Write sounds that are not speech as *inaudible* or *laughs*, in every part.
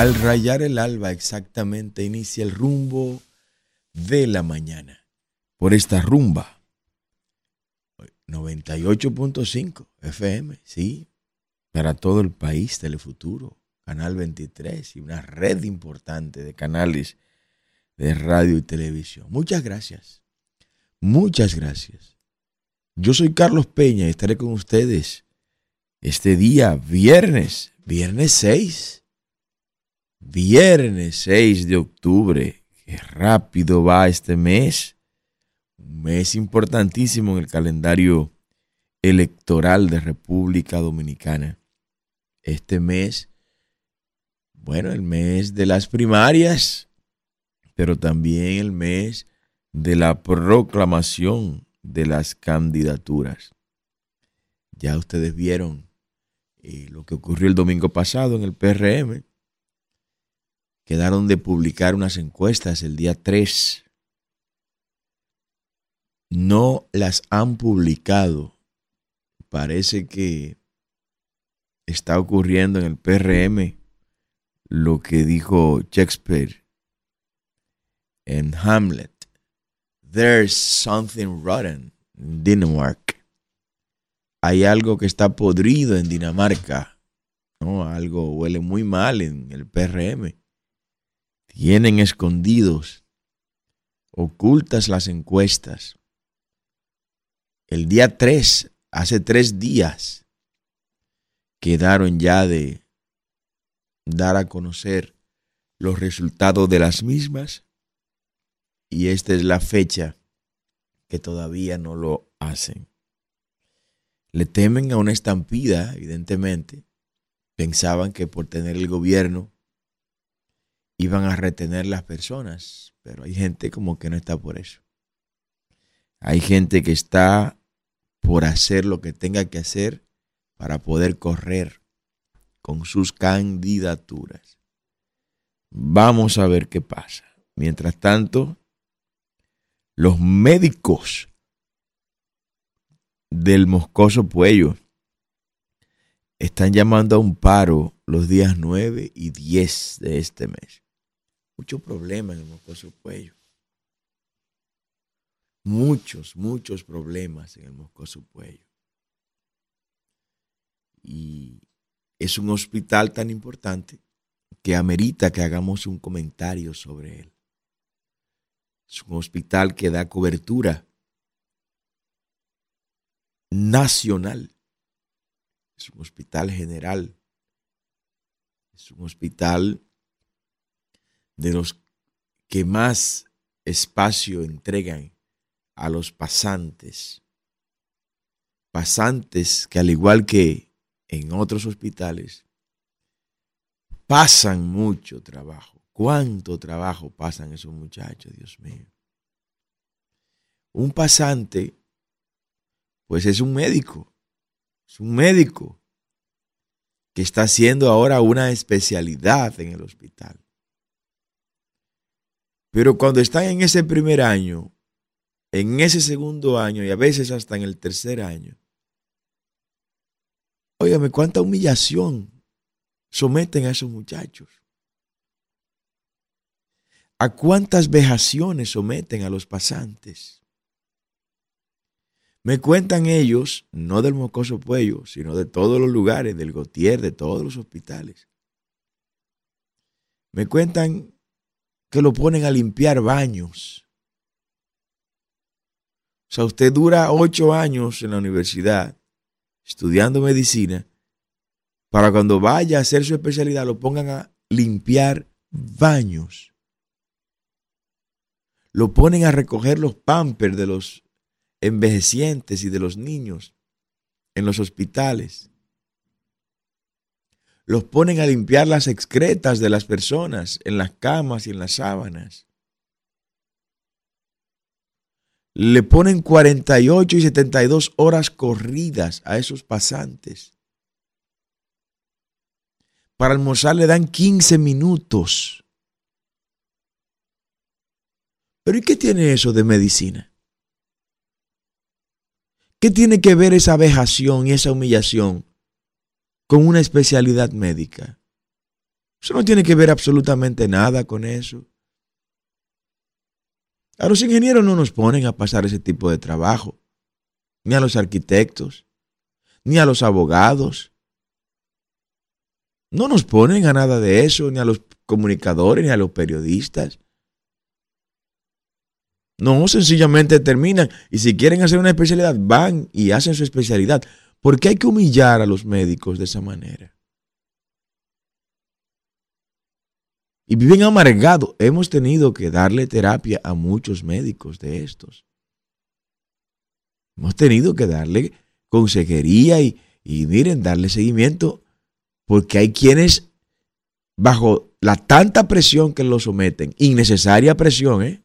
Al rayar el alba exactamente inicia el rumbo de la mañana. Por esta rumba. 98.5 FM, sí. Para todo el país, Telefuturo, Canal 23 y una red importante de canales de radio y televisión. Muchas gracias. Muchas gracias. Yo soy Carlos Peña y estaré con ustedes este día, viernes, viernes 6 Viernes 6 de octubre. Qué rápido va este mes. Un mes importantísimo en el calendario electoral de República Dominicana. Este mes, bueno, el mes de las primarias, pero también el mes de la proclamación de las candidaturas. Ya ustedes vieron eh, lo que ocurrió el domingo pasado en el PRM quedaron de publicar unas encuestas el día 3. No las han publicado. Parece que está ocurriendo en el PRM lo que dijo Shakespeare en Hamlet. There's something rotten in Denmark. Hay algo que está podrido en Dinamarca. ¿no? Algo huele muy mal en el PRM tienen escondidos, ocultas las encuestas. El día 3, hace tres días, quedaron ya de dar a conocer los resultados de las mismas y esta es la fecha que todavía no lo hacen. Le temen a una estampida, evidentemente. Pensaban que por tener el gobierno iban a retener las personas, pero hay gente como que no está por eso. Hay gente que está por hacer lo que tenga que hacer para poder correr con sus candidaturas. Vamos a ver qué pasa. Mientras tanto, los médicos del Moscoso Puello están llamando a un paro los días 9 y 10 de este mes muchos problemas en el moscoso cuello. Muchos, muchos problemas en el moscoso cuello. Y es un hospital tan importante que amerita que hagamos un comentario sobre él. Es un hospital que da cobertura nacional. Es un hospital general. Es un hospital de los que más espacio entregan a los pasantes. Pasantes que al igual que en otros hospitales, pasan mucho trabajo. ¿Cuánto trabajo pasan esos muchachos, Dios mío? Un pasante, pues es un médico, es un médico que está haciendo ahora una especialidad en el hospital. Pero cuando están en ese primer año, en ese segundo año y a veces hasta en el tercer año, óigame, cuánta humillación someten a esos muchachos. ¿A cuántas vejaciones someten a los pasantes? Me cuentan ellos, no del Mocoso Puello, sino de todos los lugares, del Gotier, de todos los hospitales. Me cuentan que lo ponen a limpiar baños. O sea, usted dura ocho años en la universidad estudiando medicina para cuando vaya a hacer su especialidad lo pongan a limpiar baños. Lo ponen a recoger los pampers de los envejecientes y de los niños en los hospitales los ponen a limpiar las excretas de las personas en las camas y en las sábanas. Le ponen 48 y 72 horas corridas a esos pasantes. Para almorzar le dan 15 minutos. Pero ¿y qué tiene eso de medicina? ¿Qué tiene que ver esa vejación y esa humillación con una especialidad médica. Eso no tiene que ver absolutamente nada con eso. A los ingenieros no nos ponen a pasar ese tipo de trabajo, ni a los arquitectos, ni a los abogados. No nos ponen a nada de eso, ni a los comunicadores, ni a los periodistas. No, sencillamente terminan y si quieren hacer una especialidad, van y hacen su especialidad. ¿Por qué hay que humillar a los médicos de esa manera? y viven amargados. Hemos tenido que darle terapia a muchos médicos de estos. Hemos tenido que darle consejería y, y miren, darle seguimiento, porque hay quienes, bajo la tanta presión que lo someten, innecesaria presión, ¿eh?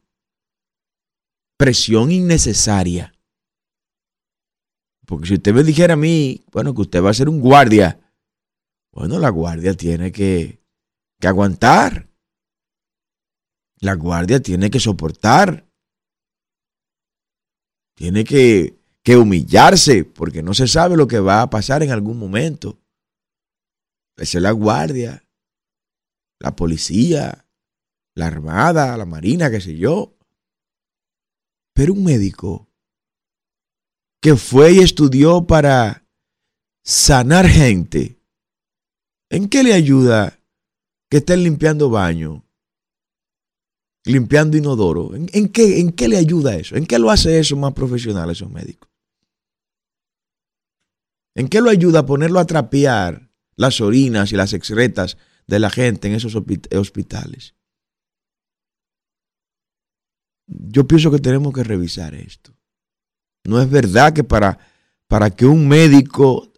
Presión innecesaria. Porque si usted me dijera a mí, bueno, que usted va a ser un guardia, bueno, la guardia tiene que, que aguantar. La guardia tiene que soportar. Tiene que, que humillarse porque no se sabe lo que va a pasar en algún momento. Esa es la guardia, la policía, la armada, la marina, qué sé yo. Pero un médico que fue y estudió para sanar gente, ¿en qué le ayuda que estén limpiando baño? limpiando inodoro. ¿En, qué, ¿En qué le ayuda eso? ¿En qué lo hace eso más profesional esos médicos? ¿En qué lo ayuda a ponerlo a trapear las orinas y las excretas de la gente en esos hospitales? Yo pienso que tenemos que revisar esto. No es verdad que para, para que un médico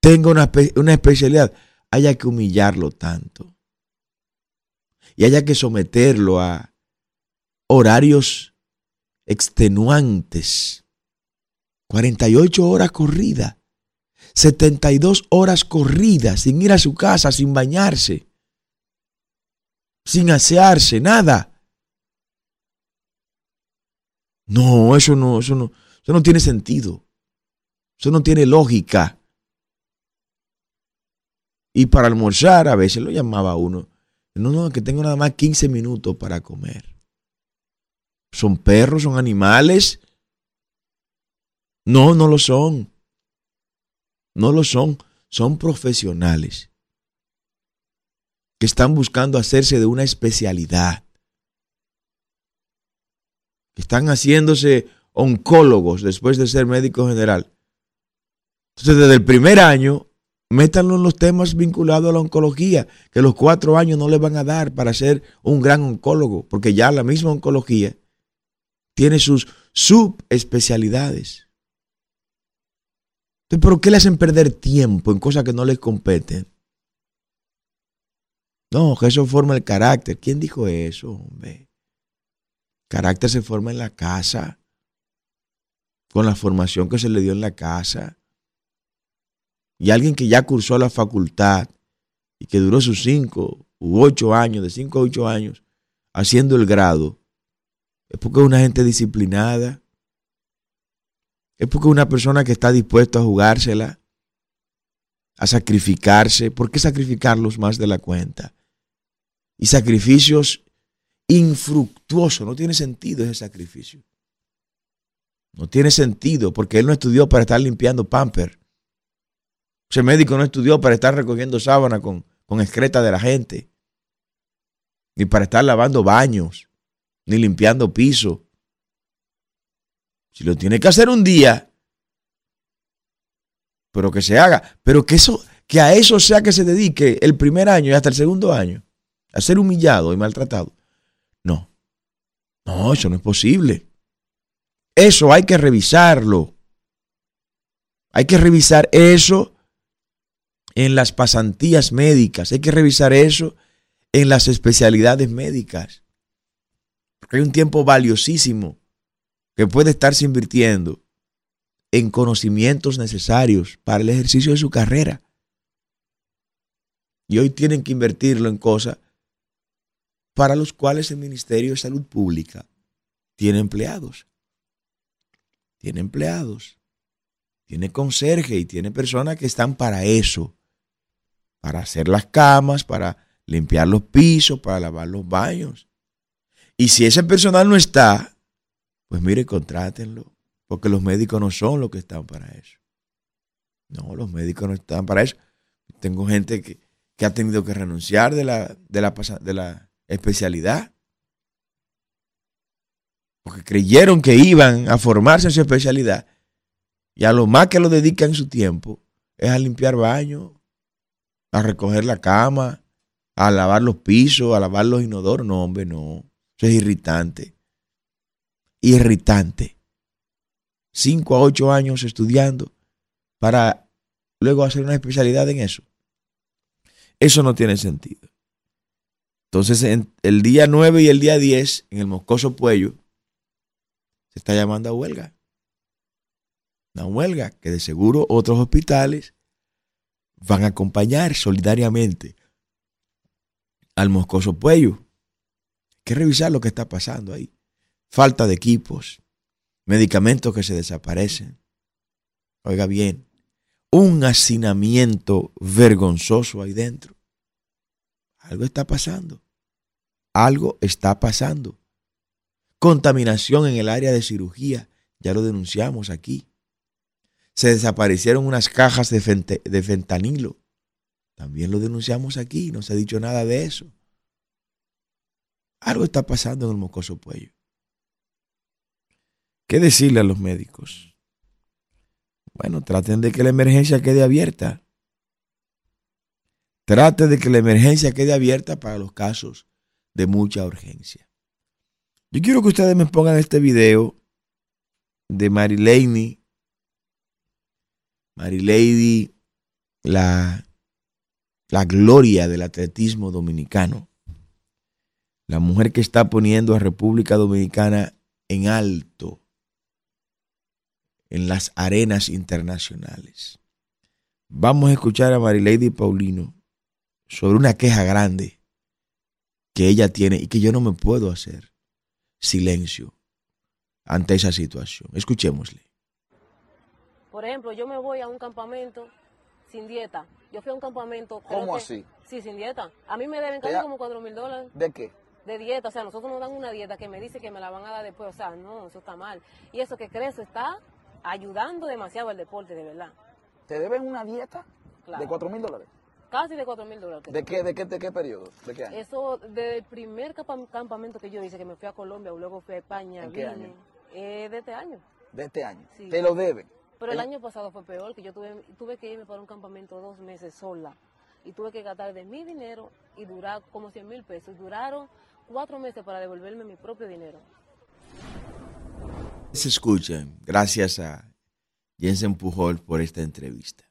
tenga una, una especialidad haya que humillarlo tanto y haya que someterlo a, horarios extenuantes. 48 horas corridas. 72 horas corridas sin ir a su casa, sin bañarse, sin asearse, nada. No, eso no, eso no, eso no tiene sentido. Eso no tiene lógica. Y para almorzar a veces lo llamaba uno. No, no, que tengo nada más 15 minutos para comer. ¿Son perros? ¿Son animales? No, no lo son. No lo son. Son profesionales que están buscando hacerse de una especialidad. Que están haciéndose oncólogos después de ser médico general. Entonces, desde el primer año, métanlo en los temas vinculados a la oncología, que los cuatro años no le van a dar para ser un gran oncólogo, porque ya la misma oncología tiene sus subespecialidades. ¿Pero qué le hacen perder tiempo en cosas que no les competen? No, que eso forma el carácter. ¿Quién dijo eso, hombre? Carácter se forma en la casa, con la formación que se le dio en la casa. Y alguien que ya cursó la facultad y que duró sus cinco u ocho años, de cinco a ocho años, haciendo el grado, es porque es una gente disciplinada. Es porque es una persona que está dispuesta a jugársela, a sacrificarse. ¿Por qué sacrificarlos más de la cuenta? Y sacrificios infructuosos. No tiene sentido ese sacrificio. No tiene sentido porque él no estudió para estar limpiando pamper. Ese médico no estudió para estar recogiendo sábana con, con excreta de la gente. Ni para estar lavando baños ni limpiando piso. Si lo tiene que hacer un día, pero que se haga, pero que eso, que a eso sea que se dedique el primer año y hasta el segundo año, a ser humillado y maltratado. No, no, eso no es posible. Eso hay que revisarlo. Hay que revisar eso en las pasantías médicas, hay que revisar eso en las especialidades médicas hay un tiempo valiosísimo que puede estarse invirtiendo en conocimientos necesarios para el ejercicio de su carrera. Y hoy tienen que invertirlo en cosas para los cuales el Ministerio de Salud Pública tiene empleados. Tiene empleados. Tiene conserje y tiene personas que están para eso. Para hacer las camas, para limpiar los pisos, para lavar los baños. Y si ese personal no está, pues mire, contrátenlo, porque los médicos no son los que están para eso. No, los médicos no están para eso. Tengo gente que, ha tenido que renunciar de la, de la especialidad. Porque creyeron que iban a formarse en su especialidad. Y a lo más que lo dedican su tiempo es a limpiar baños, a recoger la cama, a lavar los pisos, a lavar los inodoros. No, hombre, no. Eso es irritante. Irritante. Cinco a ocho años estudiando para luego hacer una especialidad en eso. Eso no tiene sentido. Entonces, en el día 9 y el día 10, en el Moscoso Puello, se está llamando a huelga. Una huelga que de seguro otros hospitales van a acompañar solidariamente al Moscoso Puello. Hay que revisar lo que está pasando ahí. Falta de equipos, medicamentos que se desaparecen. Oiga bien, un hacinamiento vergonzoso ahí dentro. Algo está pasando. Algo está pasando. Contaminación en el área de cirugía. Ya lo denunciamos aquí. Se desaparecieron unas cajas de, fentanilo. También lo denunciamos aquí. No se ha dicho nada de eso. Algo está pasando en el mocoso puello. ¿Qué decirle a los médicos? Bueno, traten de que la emergencia quede abierta. Traten de que la emergencia quede abierta para los casos de mucha urgencia. Yo quiero que ustedes me pongan este video de Marilady, Marilady, la, la gloria del atletismo dominicano. La mujer que está poniendo a República Dominicana en alto en las arenas internacionales. Vamos a escuchar a Marilady Paulino sobre una queja grande que ella tiene y que yo no me puedo hacer silencio ante esa situación. Escuchémosle. Por ejemplo, yo me voy a un campamento sin dieta. Yo fui a un campamento. ¿Cómo así? Sí, sin dieta. A mí me deben casi como 4 mil dólares. ¿De qué? De dieta. O sea, nosotros nos dan una dieta que me dice que me la van a dar después. O sea, no, eso está mal. Y eso que crees está ayudando demasiado al deporte, de verdad. ¿Te deben una dieta de 4 mil dólares? Casi de 4 mil dólares. ¿De qué, de, qué, ¿De qué periodo? ¿De qué año? Eso, del primer campamento que yo hice, que me fui a Colombia, luego fui a España. ¿En qué año? Eh, de este año. ¿De este año? Sí. ¿Te lo deben? Pero el, año pasado fue peor, que yo tuve, tuve que irme para un campamento dos meses sola. Y tuve que gastar de mi dinero y durar como 100 mil pesos. Duraron cuatro meses para devolverme mi propio dinero. Se escuchan, gracias a Jensen Pujol por esta entrevista.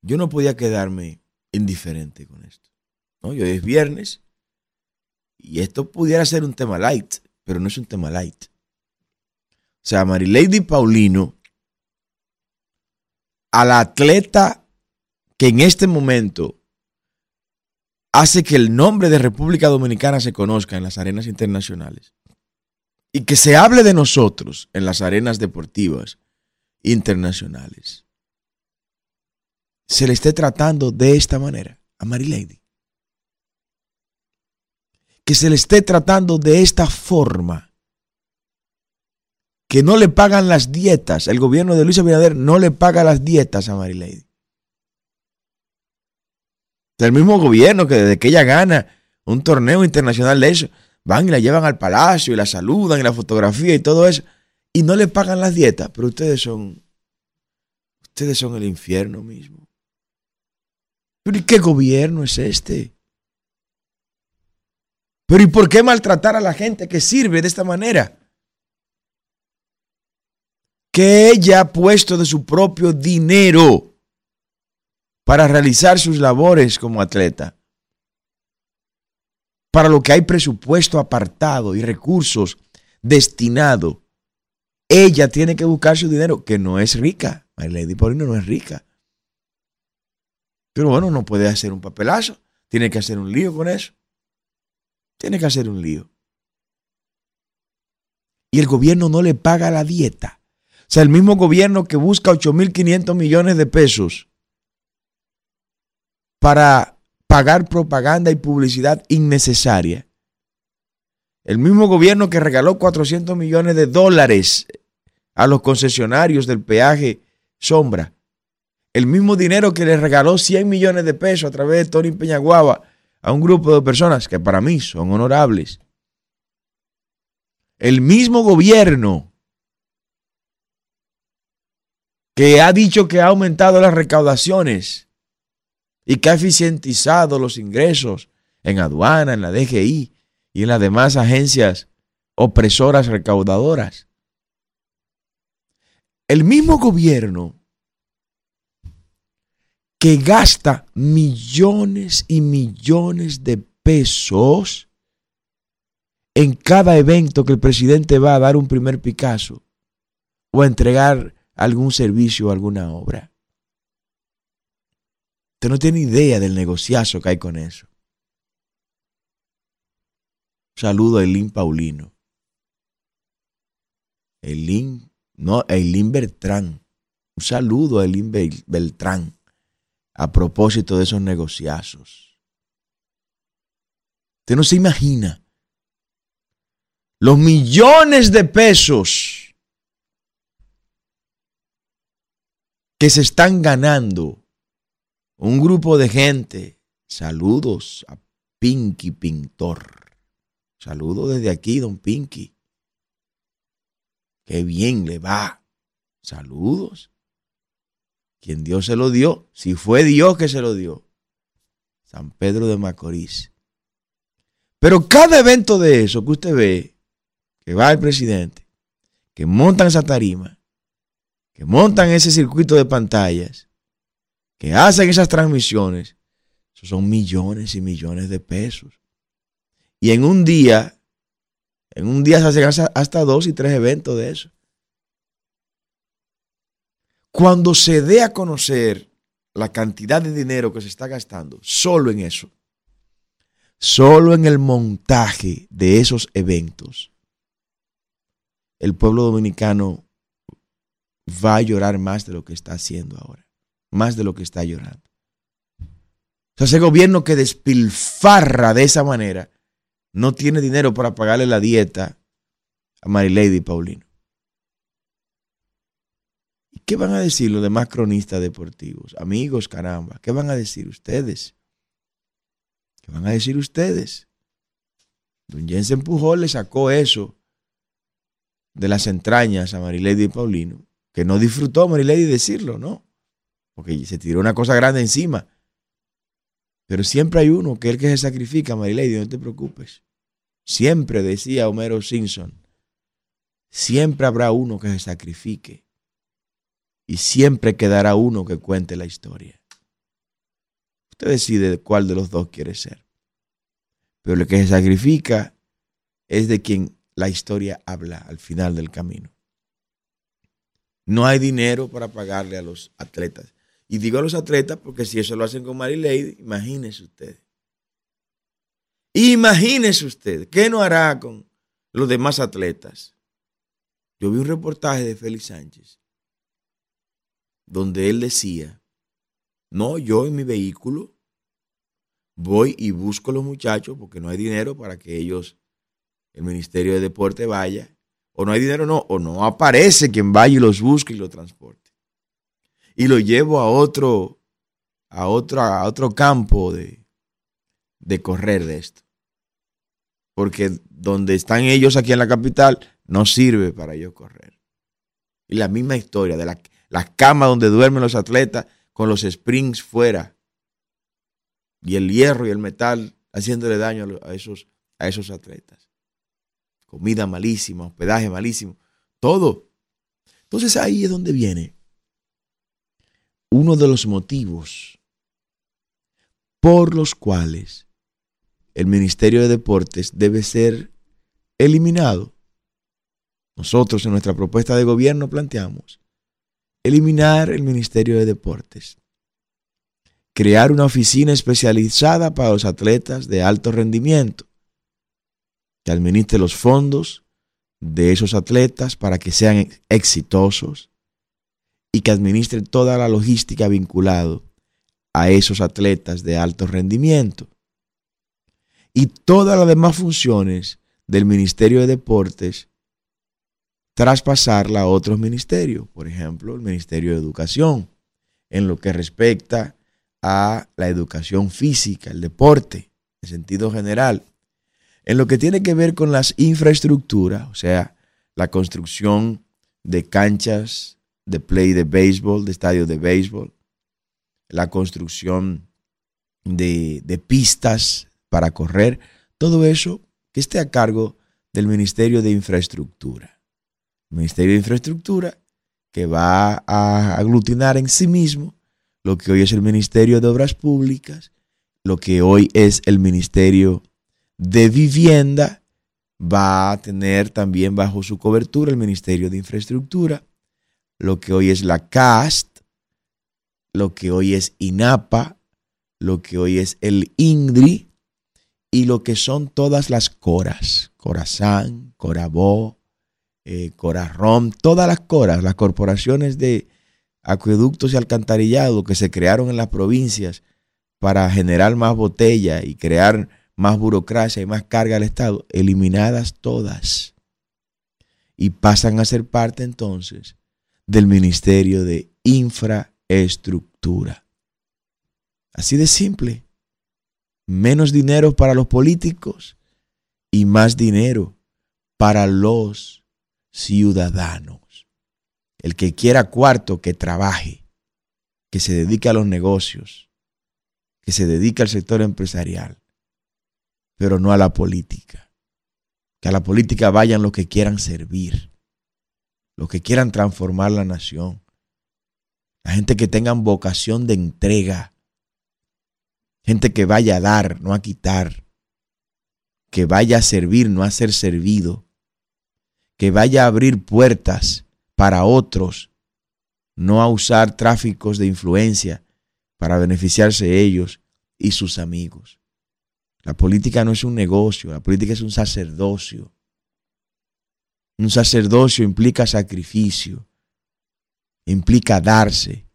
Yo no podía quedarme indiferente con esto. ¿no? hoy es viernes y esto pudiera ser un tema light, pero no es un tema light. O sea, Marilady Paulino, a la atleta que en este momento hace que el nombre de República Dominicana se conozca en las arenas internacionales y que se hable de nosotros en las arenas deportivas internacionales se le esté tratando de esta manera a Lady Que se le esté tratando de esta forma. Que no le pagan las dietas. El gobierno de Luis Abinader no le paga las dietas a Lady El mismo gobierno que desde que ella gana un torneo internacional de eso, van y la llevan al palacio y la saludan y la fotografía y todo eso y no le pagan las dietas, pero ustedes son, ustedes son el infierno mismo. Pero ¿y qué gobierno es este? Pero ¿y por qué maltratar a la gente que sirve de esta manera? Que ella ha puesto de su propio dinero para realizar sus labores como atleta. Para lo que hay presupuesto apartado y recursos destinados ella tiene que buscar su dinero, que no es rica. Lady Paulino no es rica. Pero bueno, no puede hacer un papelazo. Tiene que hacer un lío con eso. Tiene que hacer un lío. Y el gobierno no le paga la dieta. O sea, el mismo gobierno que busca 8.500 millones de pesos para pagar propaganda y publicidad innecesaria. El mismo gobierno que regaló 400 millones de dólares a los concesionarios del peaje Sombra. El mismo dinero que le regaló 100 millones de pesos a través de Tony Peñaguaba a un grupo de personas que para mí son honorables. El mismo gobierno que ha dicho que ha aumentado las recaudaciones y que ha eficientizado los ingresos en aduana, en la DGI y en las demás agencias opresoras recaudadoras. El mismo gobierno que gasta millones y millones de pesos en cada evento que el presidente va a dar un primer Picasso o a entregar algún servicio o alguna obra. Usted no tiene idea del negociazo que hay con eso. saludo a Elín Paulino. Elín, no, Elín Bertrán. Un saludo a Elín Beltrán a propósito de esos negociazos. Usted no se imagina los millones de pesos que se están ganando un grupo de gente. Saludos a Pinky Pintor. Saludos desde aquí, don Pinky. Qué bien le va. Saludos. Quien Dios se lo dio, si fue Dios que se lo dio. San Pedro de Macorís. Pero cada evento de eso que usted ve, que va el presidente, que montan esa tarima, que montan ese circuito de pantallas, que hacen esas transmisiones, son millones y millones de pesos. Y en un día, en un día se hacen hasta dos y tres eventos de eso. Cuando se dé a conocer la cantidad de dinero que se está gastando solo en eso, solo en el montaje de esos eventos, el pueblo dominicano va a llorar más de lo que está haciendo ahora, más de lo que está llorando. O sea, ese gobierno que despilfarra de esa manera no tiene dinero para pagarle la dieta a Marilady y Paulino. ¿Qué van a decir los demás cronistas deportivos? Amigos, caramba, ¿qué van a decir ustedes? ¿Qué van a decir ustedes? Don Jensen Pujol le sacó eso de las entrañas a Marilady y Paulino, que no disfrutó Marilady decirlo, ¿no? Porque se tiró una cosa grande encima. Pero siempre hay uno que es el que se sacrifica, Marilady, no te preocupes. Siempre decía Homero Simpson, siempre habrá uno que se sacrifique y siempre quedará uno que cuente la historia. Usted decide cuál de los dos quiere ser. Pero el que se sacrifica es de quien la historia habla al final del camino. No hay dinero para pagarle a los atletas. Y digo a los atletas porque si eso lo hacen con Mary Lady, imagínese usted. Imagínese usted, ¿qué no hará con los demás atletas? Yo vi un reportaje de Félix Sánchez donde él decía, no, yo en mi vehículo voy y busco a los muchachos porque no hay dinero para que ellos, el Ministerio de Deporte vaya, o no hay dinero, no, o no aparece quien vaya y los busque y los transporte. Y lo llevo a otro, a otro, a otro campo de, de correr de esto. Porque donde están ellos aquí en la capital no sirve para ellos correr. Y la misma historia de la las camas donde duermen los atletas con los springs fuera. Y el hierro y el metal haciéndole daño a esos, a esos atletas. Comida malísima, hospedaje malísimo, todo. Entonces ahí es donde viene uno de los motivos por los cuales el Ministerio de Deportes debe ser eliminado. Nosotros en nuestra propuesta de gobierno planteamos eliminar el Ministerio de Deportes, crear una oficina especializada para los atletas de alto rendimiento, que administre los fondos de esos atletas para que sean exitosos y que administre toda la logística vinculada a esos atletas de alto rendimiento. Y todas las demás funciones del Ministerio de Deportes traspasarla a otros ministerios, por ejemplo, el Ministerio de Educación, en lo que respecta a la educación física, el deporte, en sentido general. En lo que tiene que ver con las infraestructuras, o sea, la construcción de canchas de play de béisbol, de estadios de béisbol, la construcción de, de pistas para correr, todo eso que esté a cargo del Ministerio de Infraestructura. Ministerio de Infraestructura que va a aglutinar en sí mismo lo que hoy es el Ministerio de Obras Públicas, lo que hoy es el Ministerio de Vivienda, va a tener también bajo su cobertura el Ministerio de Infraestructura, lo que hoy es la CAST, lo que hoy es INAPA, lo que hoy es el INDRI y lo que son todas las coras, Corazán, Corabó, eh, Corarrom, todas las coras, las corporaciones de acueductos y alcantarillado que se crearon en las provincias para generar más botella y crear más burocracia y más carga al Estado, eliminadas todas. Y pasan a ser parte entonces del Ministerio de Infraestructura. Así de simple. Menos dinero para los políticos y más dinero para los ciudadanos. El que quiera cuarto, que trabaje, que se dedique a los negocios, que se dedique al sector empresarial, pero no a la política. Que a la política vayan los que quieran servir, los que quieran transformar la nación, la gente que tengan vocación de entrega, gente que vaya a dar, no a quitar, que vaya a servir, no a ser servido, que vaya a abrir puertas para otros, no a usar tráficos de influencia para beneficiarse ellos y sus amigos. La política no es un negocio, la política es un sacerdocio. Un sacerdocio implica sacrificio, implica darse,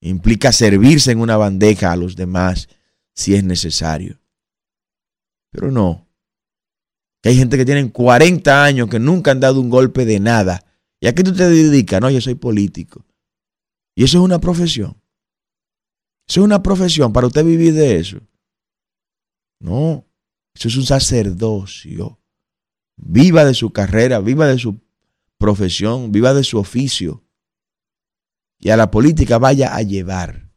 implica servirse en una bandeja a los demás si es necesario. Pero no. Hay gente que tiene 40 años que nunca han dado un golpe de nada ¿Y a qué tú te dedicas? No, yo soy político. Y eso es una profesión. Eso es una profesión para usted vivir de eso. No, eso es un sacerdocio. Viva de su carrera, viva de su profesión, viva de su oficio. Y a la política vaya a llevar,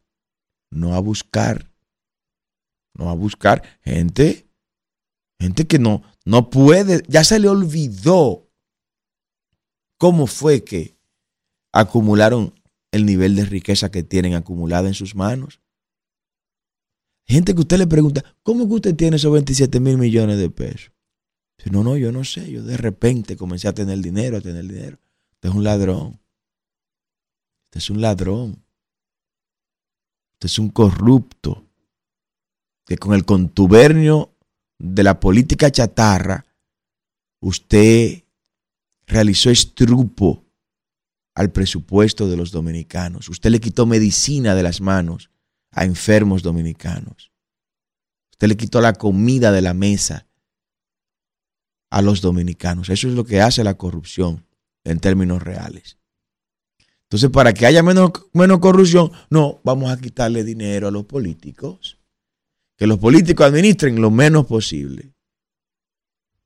no a buscar. No a buscar gente, gente que no, no puede, ya se le olvidó cómo fue que acumularon el nivel de riqueza que tienen acumulada en sus manos. Gente que usted le pregunta, ¿cómo que usted tiene esos 27 mil millones de pesos? Dice, no, no, yo no sé, yo de repente comencé a tener dinero, a tener dinero. Usted es un ladrón. Usted es un ladrón. Usted es un corrupto. Que con el contubernio de la política chatarra, usted realizó estrupo al presupuesto de los dominicanos. Usted le quitó medicina de las manos a enfermos dominicanos. Usted le quitó la comida de la mesa a los dominicanos. Eso es lo que hace la corrupción en términos reales. Entonces, para que haya menos, menos corrupción, no, vamos a quitarle dinero a los políticos. Que los políticos administren lo menos posible.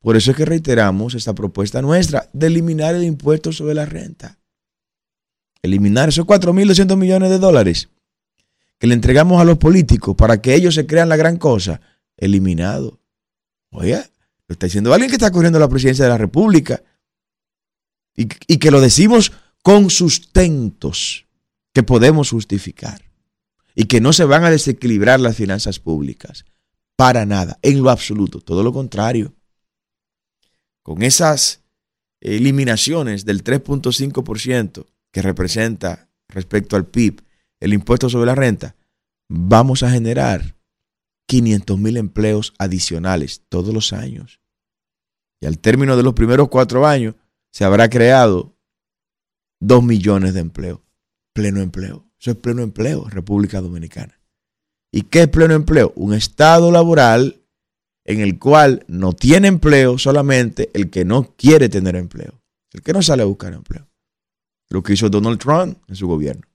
Por eso es que reiteramos esta propuesta nuestra de eliminar el impuesto sobre la renta. Eliminar esos 4.200 millones de dólares que le entregamos a los políticos para que ellos se crean la gran cosa. Eliminado. Oiga, lo está diciendo alguien que está corriendo la presidencia de la República y, y que lo decimos con sustentos que podemos justificar y que no se van a desequilibrar las finanzas públicas. Para nada, en lo absoluto, todo lo contrario con esas eliminaciones del 3.5% que representa respecto al PIB el impuesto sobre la renta, vamos a generar 500 mil empleos adicionales todos los años. Y al término de los primeros cuatro años se habrá creado 2 millones de empleos. Pleno empleo. Eso es pleno empleo, República Dominicana. ¿Y qué es pleno empleo? Un estado laboral en el cual no tiene empleo solamente el que no quiere tener empleo, el que no sale a buscar empleo. Lo que hizo Donald Trump en su gobierno.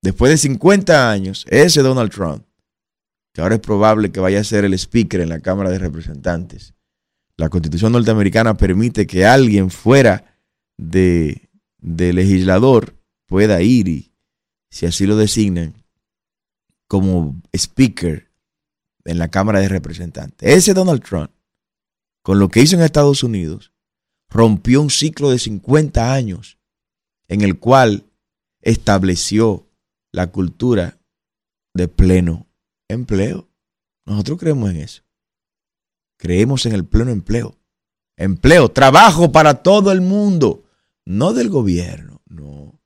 Después de 50 años, ese Donald Trump, que ahora es probable que vaya a ser el speaker en la Cámara de Representantes, la constitución norteamericana permite que alguien fuera de, de legislador pueda ir y, si así lo designan, como speaker en la Cámara de Representantes. Ese Donald Trump, con lo que hizo en Estados Unidos, rompió un ciclo de 50 años en el cual estableció la cultura de pleno empleo. Nosotros creemos en eso. Creemos en el pleno empleo. Empleo, trabajo para todo el mundo. No del gobierno, no.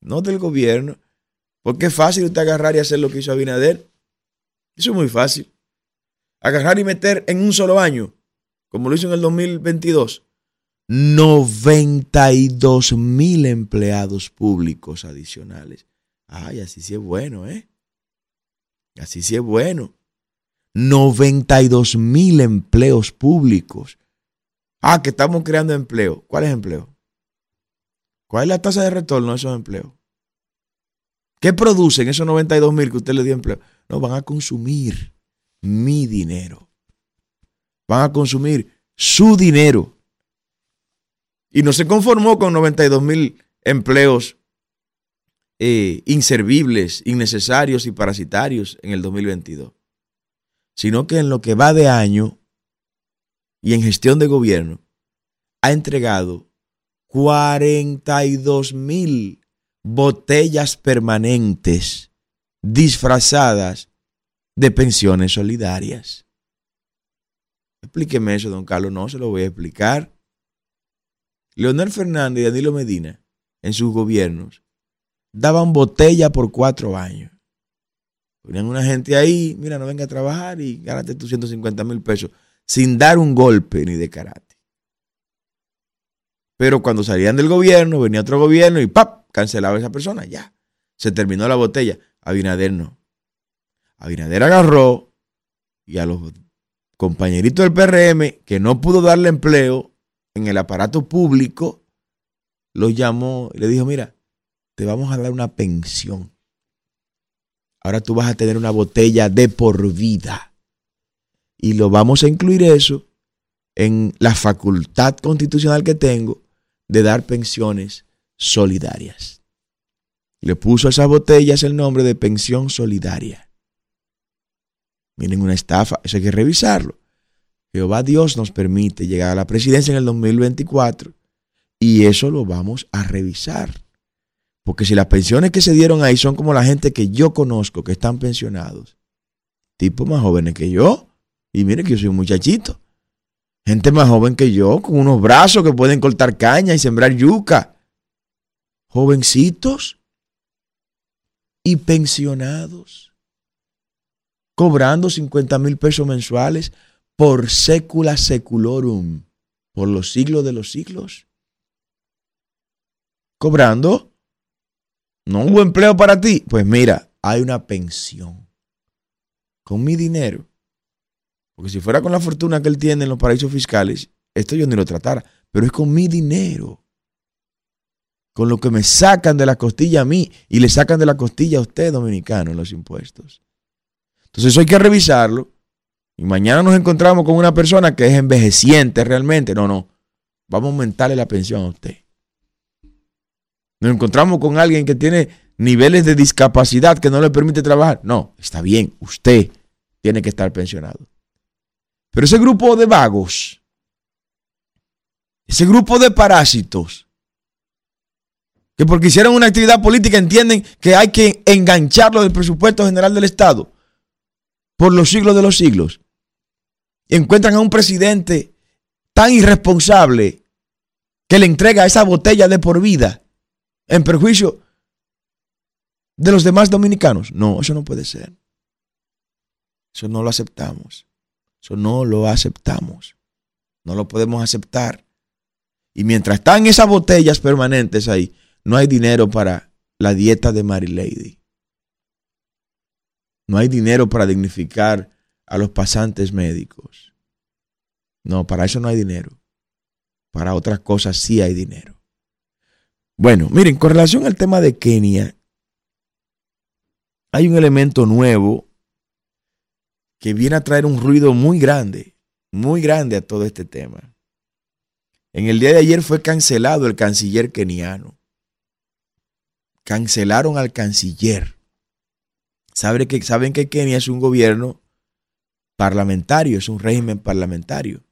No del gobierno. Porque es fácil usted agarrar y hacer lo que hizo Abinader. Eso es muy fácil. Agarrar y meter en un solo año, como lo hizo en el 2022, 92 mil empleados públicos adicionales. Ay, así sí es bueno, ¿eh? Así sí es bueno. 92 mil empleos públicos. Ah, que estamos creando empleo. ¿Cuál es empleo? ¿Cuál es la tasa de retorno de esos empleos? ¿Qué producen esos 92 mil que usted le dio empleo? No, van a consumir mi dinero. Van a consumir su dinero. Y no se conformó con 92 mil empleos eh, inservibles, innecesarios y parasitarios en el 2022, sino que en lo que va de año y en gestión de gobierno ha entregado 42 mil botellas permanentes disfrazadas de pensiones solidarias. Explíqueme eso, don Carlos. No se lo voy a explicar. Leonel Fernández y Danilo Medina, en sus gobiernos, daban botella por cuatro años. Ponían una gente ahí, mira, no venga a trabajar y gánate tus 150 mil pesos, sin dar un golpe ni de karate. Pero cuando salían del gobierno, venía otro gobierno y ¡pap! cancelaba a esa persona, ya. Se terminó la botella. Abinader no. Abinader agarró y a los compañeritos del PRM que no pudo darle empleo en el aparato público, los llamó y le dijo, mira, te vamos a dar una pensión. Ahora tú vas a tener una botella de por vida. Y lo vamos a incluir eso en la facultad constitucional que tengo de dar pensiones solidarias. Le puso a esas botellas el nombre de pensión solidaria. Miren una estafa, eso hay que revisarlo. Jehová Dios nos permite llegar a la presidencia en el 2024 y eso lo vamos a revisar. Porque si las pensiones que se dieron ahí son como la gente que yo conozco, que están pensionados, tipos más jóvenes que yo, y mire que yo soy un muchachito, gente más joven que yo, con unos brazos que pueden cortar caña y sembrar yuca, jovencitos y pensionados, cobrando 50 mil pesos mensuales por secula seculorum, por los siglos de los siglos, cobrando no hubo empleo para ti. Pues mira, hay una pensión. Con mi dinero. Porque si fuera con la fortuna que él tiene en los paraísos fiscales, esto yo ni lo tratara. Pero es con mi dinero. Con lo que me sacan de la costilla a mí y le sacan de la costilla a usted, dominicano, en los impuestos. Entonces eso hay que revisarlo. Y mañana nos encontramos con una persona que es envejeciente realmente. No, no. Vamos a aumentarle la pensión a usted. Nos encontramos con alguien que tiene niveles de discapacidad que no le permite trabajar. No, está bien, usted tiene que estar pensionado. Pero ese grupo de vagos, ese grupo de parásitos, que porque hicieron una actividad política entienden que hay que engancharlo del presupuesto general del Estado por los siglos de los siglos, encuentran a un presidente tan irresponsable que le entrega esa botella de por vida en perjuicio de los demás dominicanos. No, eso no puede ser. Eso no lo aceptamos. Eso no lo aceptamos. No lo podemos aceptar. Y mientras están esas botellas permanentes ahí, no hay dinero para la dieta de Mary Lady. No hay dinero para dignificar a los pasantes médicos. No, para eso no hay dinero. Para otras cosas sí hay dinero. Bueno, miren, con relación al tema de Kenia, hay un elemento nuevo que viene a traer un ruido muy grande, muy grande a todo este tema. En el día de ayer fue cancelado el canciller keniano. Cancelaron al canciller. Saben que, saben que Kenia es un gobierno parlamentario, es un régimen parlamentario.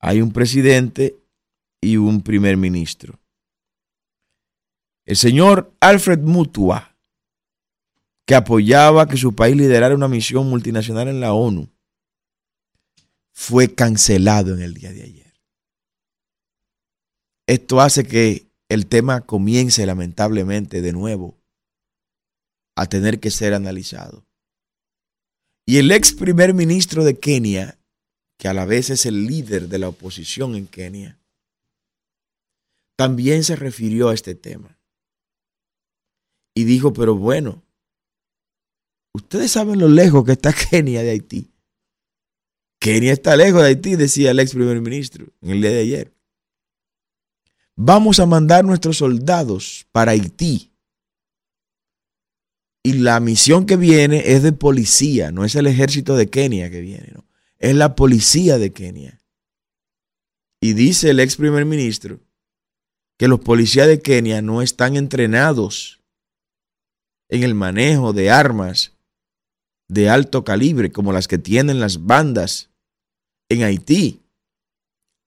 Hay un presidente y un primer ministro. El señor Alfred Mutua, que apoyaba que su país liderara una misión multinacional en la ONU, fue cancelado en el día de ayer. Esto hace que el tema comience lamentablemente de nuevo a tener que ser analizado. Y el ex primer ministro de Kenia, que a la vez es el líder de la oposición en Kenia, también se refirió a este tema. Y dijo, pero bueno, ustedes saben lo lejos que está *laughs* Kenia de Haití. Kenia está lejos de Haití, decía el ex primer ministro en el día de ayer. Vamos a mandar nuestros soldados para Haití. Y la misión que viene es de policía, no es el ejército de Kenia que viene, no. Es la policía de Kenia. Y dice el ex primer ministro que los policías de Kenia no están entrenados en el manejo de armas de alto calibre como las que tienen las bandas en Haití.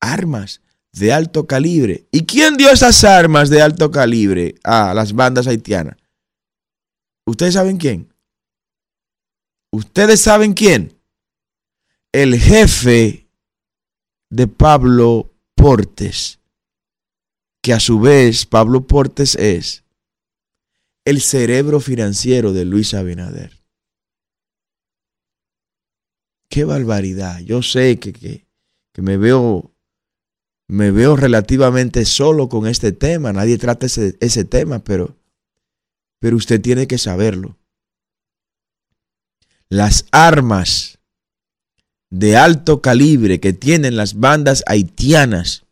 Armas de alto calibre. ¿Y quién dio esas armas de alto calibre a las bandas haitianas? ¿Ustedes saben quién? ¿Ustedes saben quién? El jefe de Pablo Portes, que a su vez Pablo Portes es el cerebro financiero de Luis Abinader. Qué barbaridad. Yo sé que, que, me veo me veo relativamente solo con este tema. Nadie trata ese, ese tema, pero, pero usted tiene que saberlo. Las armas de alto calibre que tienen las bandas haitianas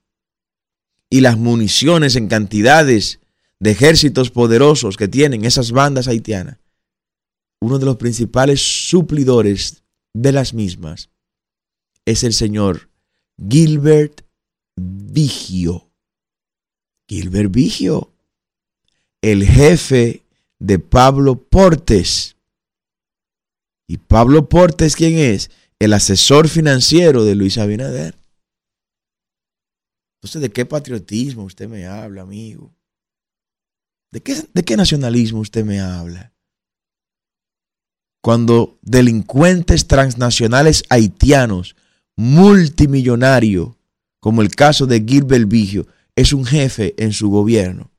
y las municiones en cantidades de ejércitos poderosos que tienen esas bandas haitianas, uno de los principales suplidores de las mismas es el señor Gilbert Vigio. Gilbert Vigio, el jefe de Pablo Portes. ¿Y Pablo Portes quién es? El asesor financiero de Luis Abinader. Entonces, ¿de qué patriotismo usted me habla, amigo? ¿De qué, de qué nacionalismo usted me habla? Cuando delincuentes transnacionales haitianos, multimillonarios, como el caso de Gilbert Vigio, es un jefe en su gobierno.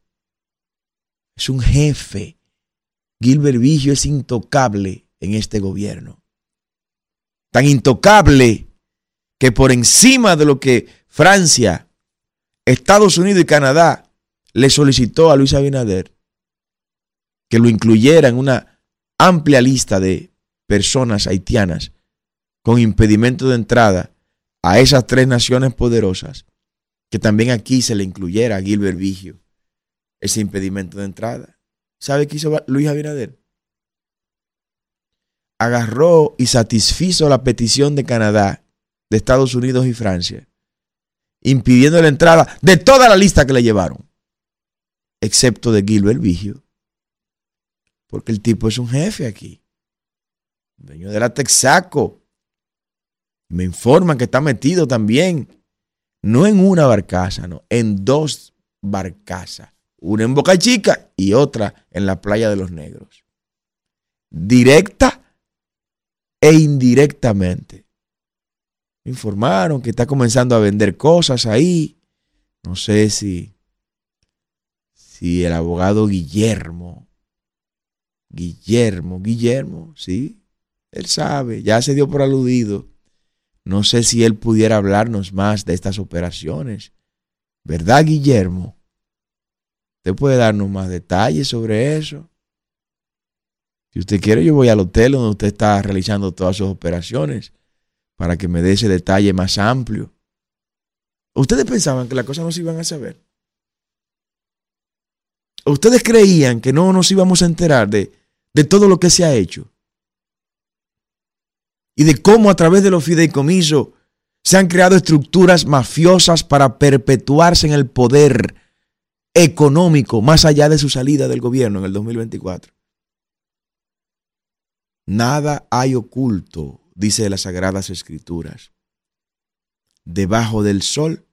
Es un jefe. Gilbert Vigio es intocable en este gobierno. Tan intocable que por encima de lo que Francia, Estados Unidos y Canadá le solicitó a Luis Abinader que lo incluyera en una amplia lista de personas haitianas con impedimento de entrada a esas tres naciones poderosas, que también aquí se le incluyera a Gilbert Vigio ese impedimento de entrada. ¿Sabe qué hizo Luis Abinader? Agarró y satisfizo la petición de Canadá, de Estados Unidos y Francia, impidiendo la entrada de toda la lista que le llevaron, excepto de Gilbert Vigio, porque el tipo es un jefe aquí, dueño de la Texaco, me informan que está metido también, no en una barcaza, no, en dos barcazas. Una en Boca Chica y otra en la playa de los negros. Directa e indirectamente. Me informaron que está comenzando a vender cosas ahí. No sé si, si el abogado Guillermo, Guillermo, Guillermo, sí, él sabe, ya se dio por aludido no sé si él pudiera hablarnos más de estas operaciones. ¿Verdad, Guillermo? ¿Usted puede darnos más detalles sobre eso? Si usted quiere, yo voy al hotel donde usted está realizando todas sus operaciones para que me dé ese detalle más amplio. ¿Ustedes pensaban que las cosas no se iban a saber? ¿Ustedes creían que no nos íbamos a enterar de, de todo lo que se ha hecho? Y de cómo a través de los fideicomisos se han creado estructuras mafiosas para perpetuarse en el poder económico más allá de su salida del gobierno en el 2024. Nada hay oculto, dice las Sagradas Escrituras, debajo del sol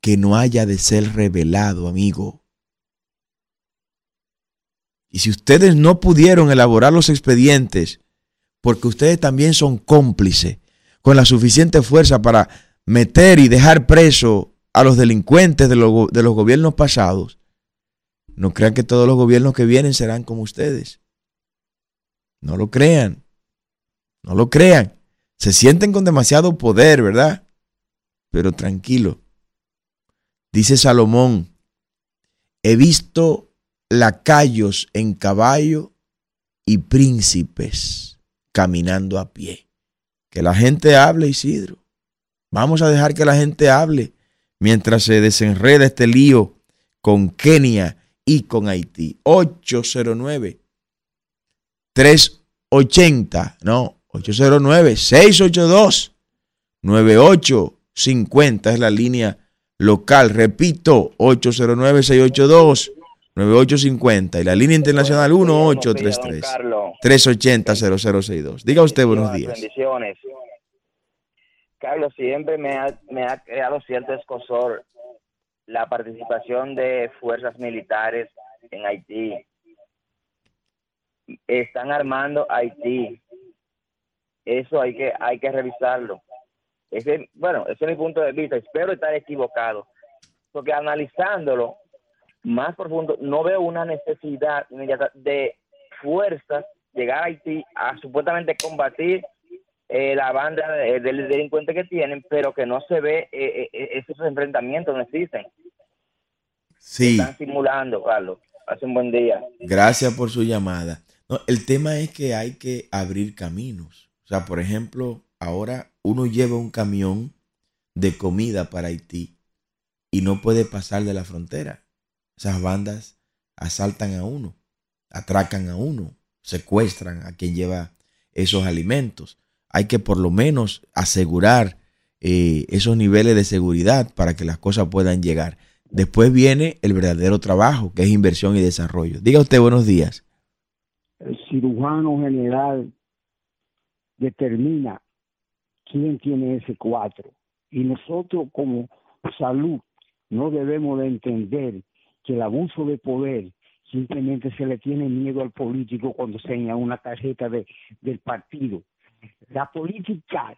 que no haya de ser revelado, amigo. Y si ustedes no pudieron elaborar los expedientes, porque ustedes también son cómplices con la suficiente fuerza para meter y dejar preso a los delincuentes de, de los gobiernos pasados, no crean que todos los gobiernos que vienen serán como ustedes. No lo crean. No lo crean. Se sienten con demasiado poder, ¿verdad? Pero tranquilo. Dice Salomón, he visto lacayos en caballo y príncipes caminando a pie. Que la gente hable, Isidro. Vamos a dejar que la gente hable mientras se desenreda este lío con Kenia y con Haití. 809 380, no, 809 682 9850 es la línea local. Repito, 809 682 9850 y la línea internacional 1833 380 0062. Diga usted buenos días. Bendiciones. Carlos, siempre me ha, me ha creado cierto escosor la participación de fuerzas militares en Haití. Están armando Haití. Eso hay que hay que revisarlo. Ese, bueno, ese es mi punto de vista. Espero estar equivocado. Porque analizándolo, más profundo, no veo una necesidad inmediata de fuerzas llegar a Haití a supuestamente combatir eh, la banda de, delincuentes que tienen, pero que no se ve eh, eh, esos enfrentamientos, no existen. Sí. Están simulando, Carlos. Hace un buen día. Gracias por su llamada. No, el tema es que hay que abrir caminos. O sea, por ejemplo, ahora uno lleva un camión de comida para Haití y no puede pasar de la frontera esas bandas asaltan a uno, atracan a uno, secuestran a quien lleva esos alimentos. Hay que por lo menos asegurar eh, esos niveles de seguridad para que las cosas puedan llegar. Después viene el verdadero trabajo, que es inversión y desarrollo. Diga usted buenos días. El cirujano general determina quién tiene ese cuatro. Y nosotros como salud no debemos de entender que el abuso de poder simplemente se le tiene miedo al político cuando enseña una tarjeta de, del partido. La política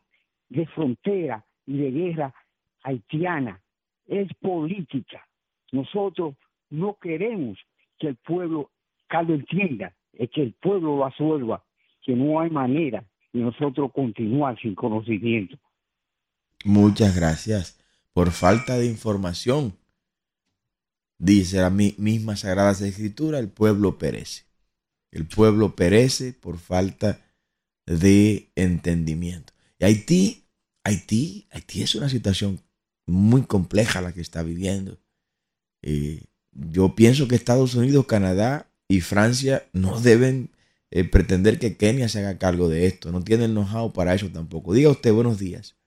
de frontera y de guerra haitiana es política. Nosotros no queremos que el pueblo, Carlos entienda, es que el pueblo lo absorba, que no hay manera de nosotros continuar sin conocimiento. Muchas gracias. Por falta de información, Dice la misma Sagrada Escritura, el pueblo perece. El pueblo perece por falta de entendimiento. Y Haití, Haití, Haití es una situación muy compleja la que está viviendo. Eh, yo pienso que Estados Unidos, Canadá y Francia no deben eh, pretender que Kenia se haga cargo de esto. No tienen know-how para eso tampoco. Diga usted buenos días.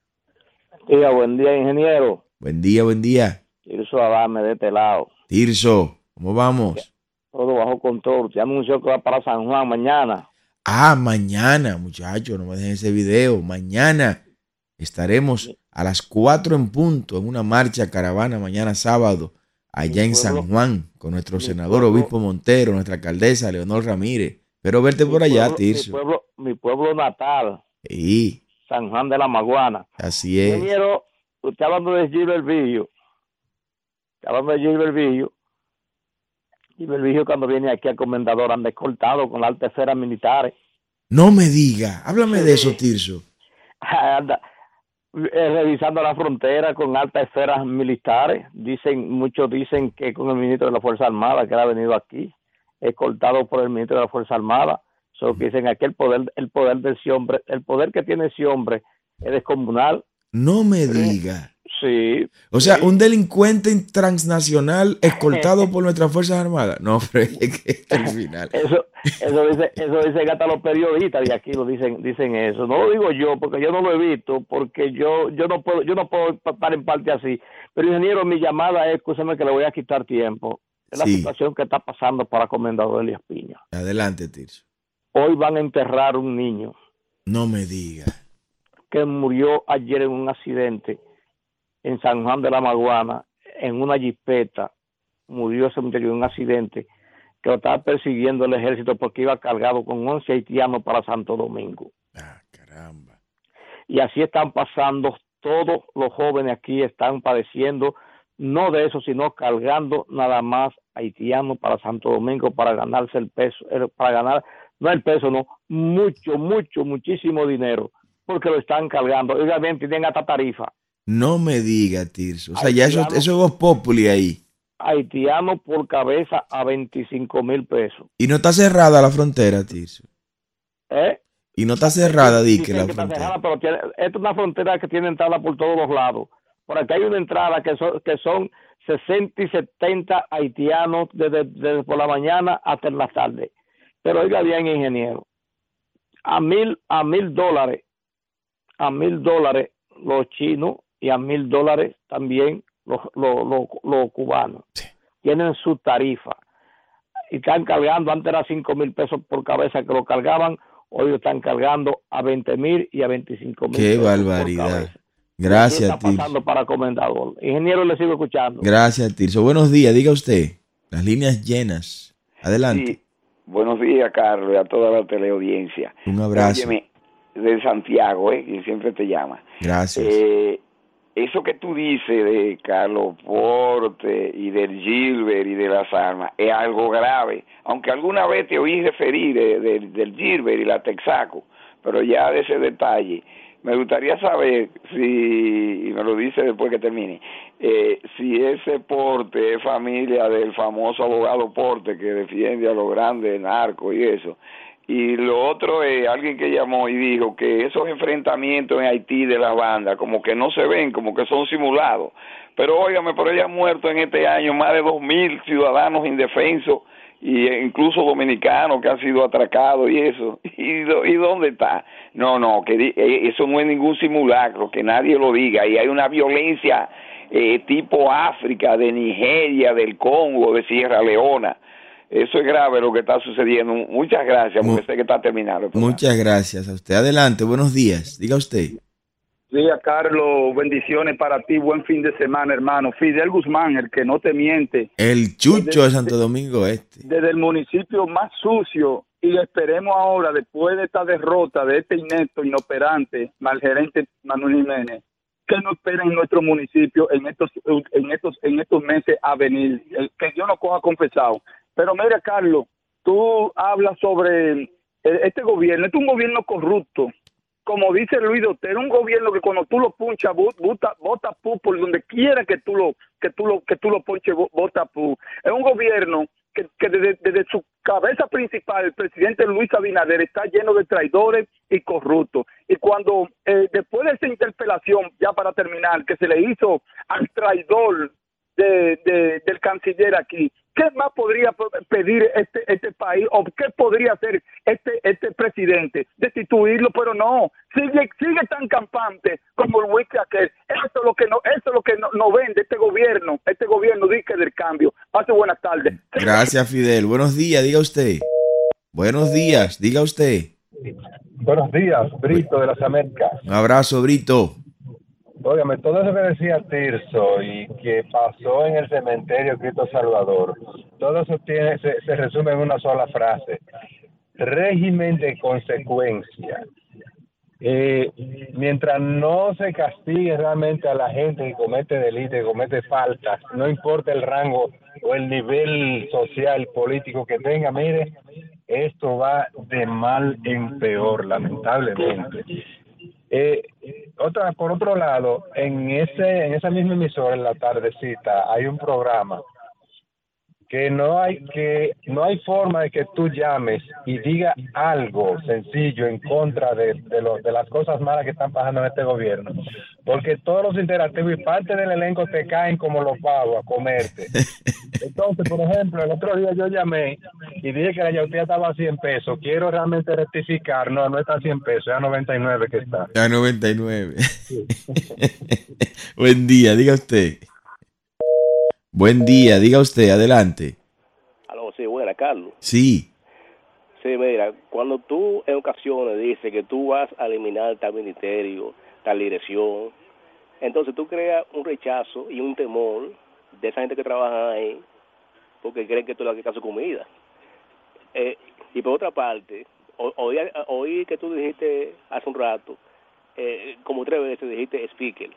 Diga, buen día, ingeniero. Buen día, buen día. Tirso Adame de este lado. Tirso, ¿cómo vamos? Todo bajo control. Se anunció que va para San Juan mañana. Ah, mañana, muchachos, no me dejen ese video. Mañana estaremos a las 4 en punto en una marcha caravana mañana sábado allá en San Juan con nuestro senador Obispo Montero, nuestra alcaldesa Leonor Ramírez. Pero verte por allá, Tirso. Mi pueblo, mi pueblo natal. Sí. San Juan de la Maguana. Así es. Quiero, usted hablando de Gilbert Villo, hablando de Gilbert Villo, Gilbert Villo cuando viene aquí al comendador anda escoltado con altas esferas militares. No me diga, háblame de eso, Tirso. *laughs* Anda eh, revisando la frontera con altas esferas militares. Dicen, muchos dicen que con el ministro de la Fuerza Armada que ha venido aquí. escoltados por el ministro de la Fuerza Armada. Solo que dicen aquí el poder, el poder de ese hombre, el poder que tiene ese hombre es descomunal. No me diga. Sí. O sea, un delincuente transnacional *laughs* escoltado por nuestras Fuerzas Armadas. No, pero es que al final. Eso, eso dice, eso dicen hasta los periodistas de aquí lo dicen, dicen eso. No lo digo yo, porque yo no lo he visto, porque yo, yo no puedo, yo no puedo estar en parte así. Pero ingeniero, mi llamada es, escúcheme que le voy a quitar tiempo. Es la situación que está pasando para Comendador Elias Piña. Adelante, Tirso. Hoy van a enterrar un niño. No me diga. Que murió ayer en un accidente en San Juan de la Maguana, en una jipeta, murió ese muchacho en un accidente que lo estaba persiguiendo el ejército porque iba cargado con 11 haitianos para Santo Domingo. Ah, caramba. Y así están pasando, todos los jóvenes aquí están padeciendo, no de eso, sino cargando nada más haitianos para Santo Domingo para ganarse el peso, para ganar, no el peso, no, mucho, mucho, muchísimo dinero, porque lo están cargando. Obviamente tienen hasta tarifa. No me diga, Tirso. O sea, ya eso, eso es populi ahí. Haitiano por cabeza a 25 mil pesos. Y no está cerrada la frontera, Tirso. ¿Eh? Y no está cerrada, di que la frontera. pero esta es una frontera que tiene entrada por todos los lados. Por aquí hay una entrada que son, que son 60 y 70 haitianos desde, desde por la mañana hasta la tarde. Pero oiga bien, ingeniero, a mil, a mil dólares, a mil dólares los chinos y a mil dólares también los, los, cubanos. Tienen su tarifa y están cargando, antes era cinco mil pesos por cabeza que lo cargaban, hoy lo están cargando a 20 mil y a 25 mil. Qué barbaridad. Gracias, está pasando para comendador. Ingeniero, le sigo escuchando. Gracias, Tirso. Buenos días, diga usted. Las líneas llenas. Adelante. Buenos días, Carlos, y a toda la teleaudiencia. Un abrazo. de Santiago, ¿eh? que siempre te llama. Gracias. Eh, eso que tú dices de Carlos Porte y del Gilbert y de las armas es algo grave, aunque alguna vez te oí referir del Gilbert y la Texaco, pero ya de ese detalle, me gustaría saber si, y me lo dice después que termine, eh, si ese Porte es familia del famoso abogado Porte que defiende a los grandes narcos y eso, y lo otro es alguien que llamó y dijo que esos enfrentamientos en Haití de la banda como que no se ven, como que son simulados. Pero óigame, pero ya han muerto en este año más de dos mil ciudadanos indefensos y incluso dominicanos que han sido atracados y eso. *laughs* ¿Y, y dónde está? No, no, que eh, eso no es ningún simulacro, que nadie lo diga. Y hay una violencia eh, tipo África, de Nigeria, del Congo, de Sierra Leona eso es grave lo que está sucediendo. Muchas gracias, porque sé que está terminado. Muchas gracias a usted. Adelante, buenos días. Diga usted. Diga, Carlos, bendiciones para ti. Buen fin de semana, hermano. Fidel Guzmán, el que no te miente. El chucho de Santo Domingo Este. Desde el municipio más sucio. Y esperemos ahora, después de esta derrota de este inepto, inoperante, mal gerente Manuel Jiménez, que no espera en nuestro municipio en estos, en estos, en estos meses a venir. Que Dios nos coja confesado. Pero mira, Carlos, tú hablas sobre este gobierno. Este es un gobierno corrupto. Como dice Luis Dotero, un gobierno que cuando tú lo punchas, bota, bota pu por donde quiera que tú lo, que tú lo, que tú lo ponches, bota pu. Es un gobierno que, desde, su cabeza principal, el presidente Luis Abinader, está lleno de traidores y corruptos. Y cuando, eh, después de esa interpelación, ya para terminar, que se le hizo al traidor de, del canciller aquí, ¿Qué más podría pedir este, este país o qué podría hacer este, este presidente? Destituirlo, pero no. Sigue, sigue tan campante como el wiki aquel. Eso es lo que no, eso es lo que no, vende este gobierno, este gobierno dice del cambio. Pase buenas tardes. Gracias, Fidel. Buenos días, diga usted. Buenos días, diga usted. Buenos días, Brito de las Américas. Un abrazo, Brito. Óigame, todo eso que decía Tirso y que pasó en el cementerio Cristo Salvador, todo eso tiene, se, resume en una sola frase. Régimen de consecuencia. Eh, mientras no se castigue realmente a la gente que comete delitos, que comete faltas, no importa el rango o el nivel social, político que tenga, mire, esto va de mal en peor, lamentablemente. Eh, otra, por otro lado, en ese, en esa misma emisora en la tardecita hay un programa que no hay que no hay forma de que tú llames y diga algo sencillo en contra de, de, lo, de las cosas malas que están pasando en este gobierno. Porque todos los interactivos y parte del elenco te caen como los pavos a comerte. *laughs* Entonces por ejemplo el otro día yo llamé y dije que la yautía estaba a 100 pesos. Quiero realmente rectificar. No no está a 100 pesos es a 99 que está. A 99 *laughs* buen día diga usted Buen día, diga usted, adelante. Aló, sí, buena, Carlos. Sí. Sí, mira, cuando tú en ocasiones dices que tú vas a eliminar tal ministerio, tal dirección, entonces tú creas un rechazo y un temor de esa gente que trabaja ahí, porque creen que tú le haces caso comida. Eh, y por otra parte, oí, oí que tú dijiste hace un rato, eh, como tres veces dijiste speaker.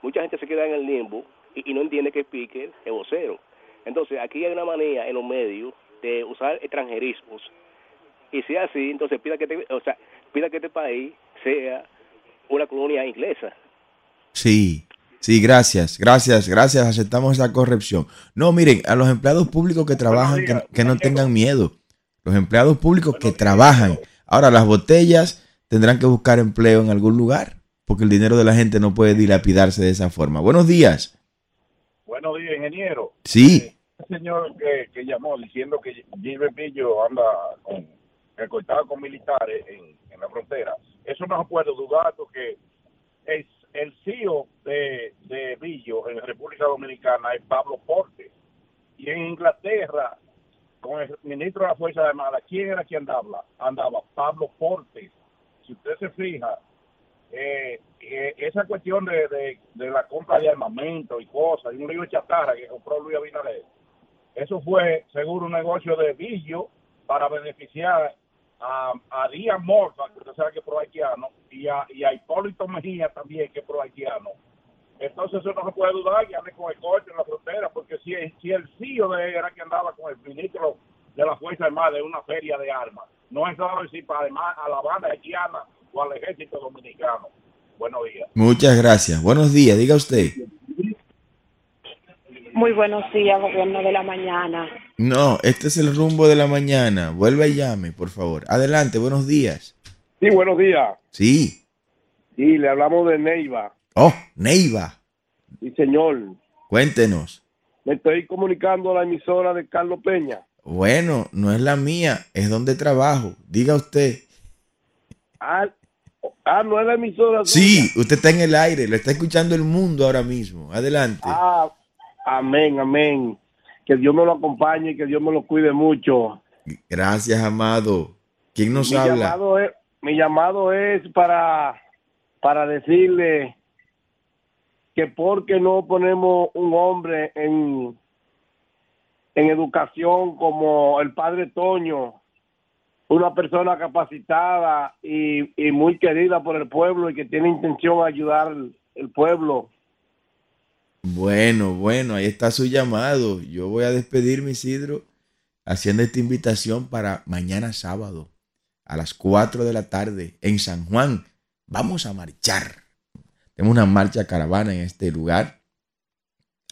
Mucha gente se queda en el limbo y, no entiende que Speaker es vocero. Entonces, aquí hay una manía en los medios de usar extranjerismos. Y si es así, entonces pida que, te, o sea, pida que este país sea una colonia inglesa. Sí, sí, gracias, gracias, gracias, aceptamos esa corrección. No, miren, a los empleados públicos que trabajan, que, no tengan miedo. Los empleados públicos que trabajan. Ahora, las botellas tendrán que buscar empleo en algún lugar, porque el dinero de la gente no puede dilapidarse de esa forma. Buenos días. Buenos días, ingeniero. Sí. Eh, el señor que, que, llamó diciendo que Gilbert Pillo anda con, recortado con militares en, en, la frontera, eso no se puede dudar porque es el CEO de, de Billo en la República Dominicana es Pablo Porte. Y en Inglaterra, con el ministro de la Fuerza Armada, ¿quién era quien andaba? Andaba Pablo Portes. Si usted se fija, eh, eh, esa cuestión de, de, la compra de armamento y cosas, y un libro de chatarra que compró Luis Abinader, eso fue seguro un negocio de Villo para beneficiar a, a Díaz Morfa, que usted sabe que es pro haitiano, y a, y a Hipólito Mejía también, que es pro haitiano. Entonces eso no se puede dudar que ande con el coche en la frontera, porque si, si el CEO de él era que andaba con el ministro de la Fuerza Armada de una feria de armas, no es solo decir para además a la banda haitiana o al ejército dominicano. Buenos días. Muchas gracias. Buenos días, diga usted. Muy buenos días, gobierno de la mañana. No, este es el rumbo de la mañana. Vuelva y llame, por favor. Adelante, buenos días. Sí, buenos días. Sí. Sí, le hablamos de Neiva. Oh, Neiva. Sí, señor. Cuéntenos. Me estoy comunicando a la emisora de Carlos Peña. Bueno, no es la mía, es donde trabajo. Diga usted. Ah, ah, no es la emisora. Sí, usted está en el aire, lo está escuchando el mundo ahora mismo. Adelante. Ah, amén, amén. Que Dios me lo acompañe y que Dios me lo cuide mucho. Gracias, amado. ¿Quién nos mi habla? Llamado es, mi llamado es para, para decirle que porque no ponemos un hombre en, en educación como el padre Toño, una persona capacitada y, y, muy querida por el pueblo y que tiene intención de ayudar el pueblo. Bueno, bueno, ahí está su llamado. Yo voy a despedirme, Isidro, haciendo esta invitación para mañana sábado a las 4 de la tarde en San Juan. Vamos a marchar. Tenemos una marcha caravana en este lugar,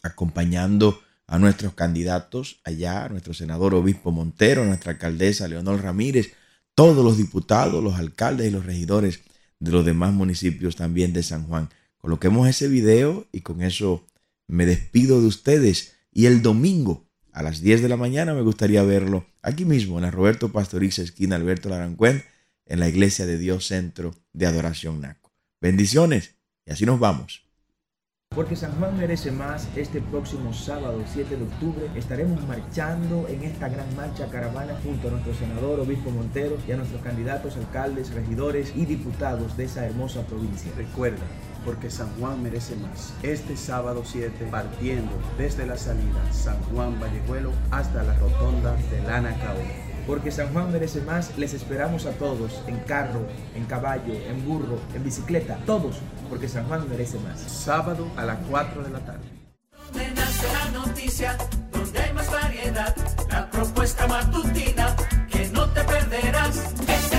acompañando a nuestros candidatos allá, a nuestro senador Obispo Montero, a nuestra alcaldesa Leonor Ramírez, todos los diputados, los alcaldes y los regidores de los demás municipios también de San Juan. Coloquemos ese video y con eso me despido de ustedes. Y el domingo a las 10 de la mañana me gustaría verlo aquí mismo en la Roberto Pastoriza, esquina Alberto Larancuén, en la Iglesia de Dios Centro de Adoración Naco. Bendiciones y así nos vamos. Porque San Juan merece más, este próximo sábado 7 de octubre estaremos marchando en esta gran marcha caravana junto a nuestro senador Obispo Montero y a nuestros candidatos, alcaldes, regidores y diputados de esa hermosa provincia. Recuerda, porque San Juan merece más. Este sábado 7, partiendo desde la salida San Juan Vallejuelo hasta la rotonda de Lana Caoba porque San Juan merece más, les esperamos a todos, en carro, en caballo, en burro, en bicicleta, todos, porque San Juan merece más. Sábado a las 4 de la tarde. Donde nace la noticia, donde hay más variedad, la propuesta matutina que no te perderás. Este